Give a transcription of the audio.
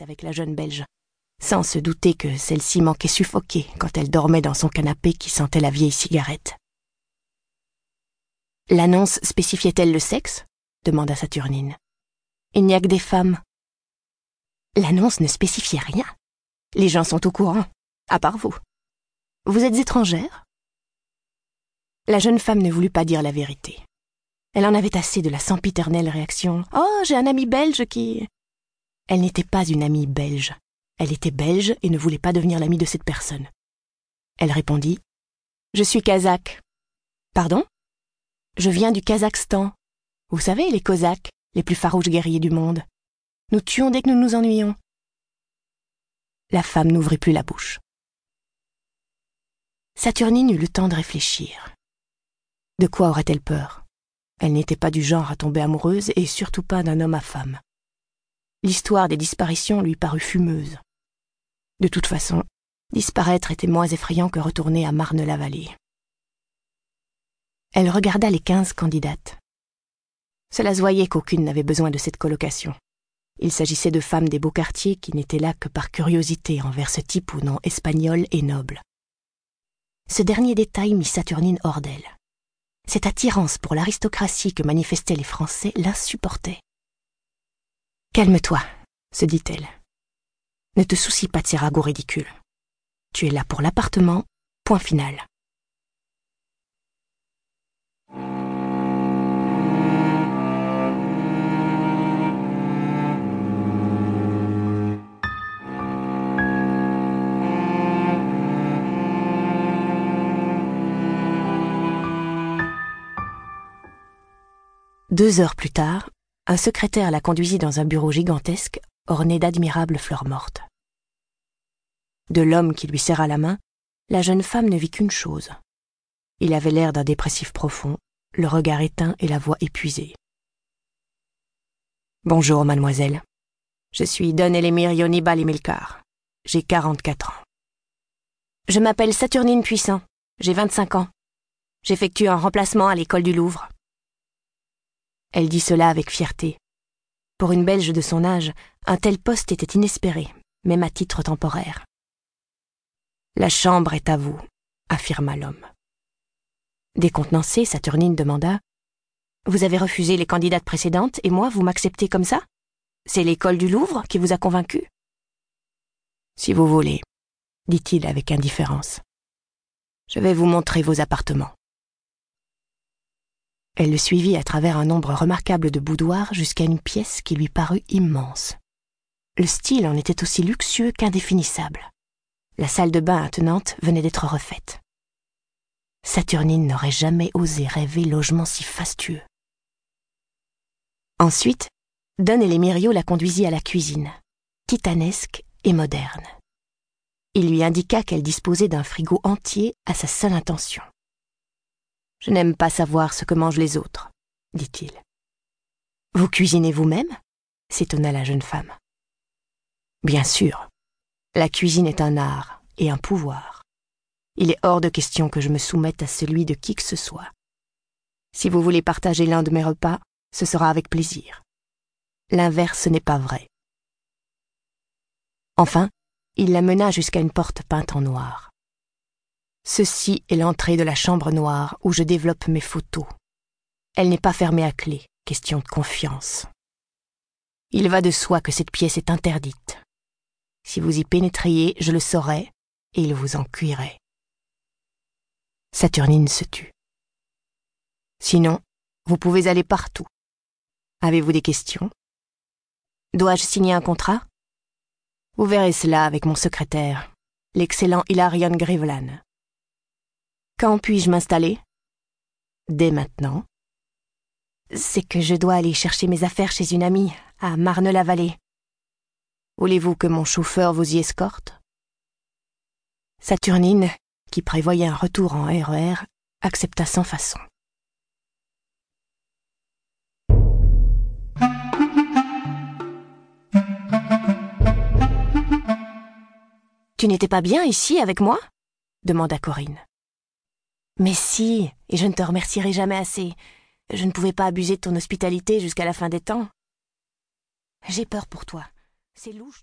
avec la jeune Belge, sans se douter que celle-ci manquait suffoquée quand elle dormait dans son canapé qui sentait la vieille cigarette. L'annonce spécifiait-elle le sexe? demanda Saturnine. Il n'y a que des femmes. L'annonce ne spécifiait rien. Les gens sont au courant, à part vous. Vous êtes étrangère? La jeune femme ne voulut pas dire la vérité. Elle en avait assez de la sempiternelle réaction Oh, j'ai un ami belge qui. Elle n'était pas une amie belge. Elle était belge et ne voulait pas devenir l'amie de cette personne. Elle répondit Je suis kazakh. Pardon? Je viens du Kazakhstan. Vous savez, les Cosaques, les plus farouches guerriers du monde. Nous tuons dès que nous nous ennuyons. La femme n'ouvrit plus la bouche. Saturnine eut le temps de réfléchir. De quoi aurait-elle peur? Elle n'était pas du genre à tomber amoureuse et surtout pas d'un homme à femme. L'histoire des disparitions lui parut fumeuse. De toute façon, disparaître était moins effrayant que retourner à Marne-la-Vallée. Elle regarda les quinze candidates. Cela se voyait qu'aucune n'avait besoin de cette colocation. Il s'agissait de femmes des beaux quartiers qui n'étaient là que par curiosité envers ce type au nom espagnol et noble. Ce dernier détail mit Saturnine hors d'elle. Cette attirance pour l'aristocratie que manifestaient les Français l'insupportait. Calme-toi, se dit-elle. Ne te soucie pas de ces ragots ridicules. Tu es là pour l'appartement, point final. Deux heures plus tard, un secrétaire la conduisit dans un bureau gigantesque orné d'admirables fleurs mortes. De l'homme qui lui serra la main, la jeune femme ne vit qu'une chose. Il avait l'air d'un dépressif profond, le regard éteint et la voix épuisée. Bonjour, mademoiselle. Je suis Don Elémir Yonibal Emilcar. J'ai quarante-quatre ans. Je m'appelle Saturnine Puissant. J'ai vingt-cinq ans. J'effectue un remplacement à l'école du Louvre. Elle dit cela avec fierté. Pour une Belge de son âge, un tel poste était inespéré, même à titre temporaire. La chambre est à vous, affirma l'homme. Décontenancée, Saturnine demanda Vous avez refusé les candidates précédentes et moi, vous m'acceptez comme ça? C'est l'école du Louvre qui vous a convaincu? Si vous voulez, dit-il avec indifférence. Je vais vous montrer vos appartements. Elle le suivit à travers un nombre remarquable de boudoirs jusqu'à une pièce qui lui parut immense. Le style en était aussi luxueux qu'indéfinissable. La salle de bain attenante venait d'être refaite. Saturnine n'aurait jamais osé rêver logement si fastueux. Ensuite, Don et les Myriot la conduisit à la cuisine, titanesque et moderne. Il lui indiqua qu'elle disposait d'un frigo entier à sa seule intention. Je n'aime pas savoir ce que mangent les autres, dit-il. Vous cuisinez vous-même? s'étonna la jeune femme. Bien sûr. La cuisine est un art et un pouvoir. Il est hors de question que je me soumette à celui de qui que ce soit. Si vous voulez partager l'un de mes repas, ce sera avec plaisir. L'inverse n'est pas vrai. Enfin, il la mena jusqu'à une porte peinte en noir. Ceci est l'entrée de la chambre noire où je développe mes photos. Elle n'est pas fermée à clé, question de confiance. Il va de soi que cette pièce est interdite. Si vous y pénétriez, je le saurais, et il vous en cuirait. Saturnine se tut. Sinon, vous pouvez aller partout. Avez-vous des questions? Dois-je signer un contrat? Vous verrez cela avec mon secrétaire, l'excellent Hilarion Grivlan. Quand puis-je m'installer? Dès maintenant. C'est que je dois aller chercher mes affaires chez une amie, à Marne-la-Vallée. Voulez-vous que mon chauffeur vous y escorte? Saturnine, qui prévoyait un retour en RER, e accepta sans façon. Tu n'étais pas bien ici avec moi? demanda Corinne. Mais si, et je ne te remercierai jamais assez. Je ne pouvais pas abuser de ton hospitalité jusqu'à la fin des temps. J'ai peur pour toi. C'est louche.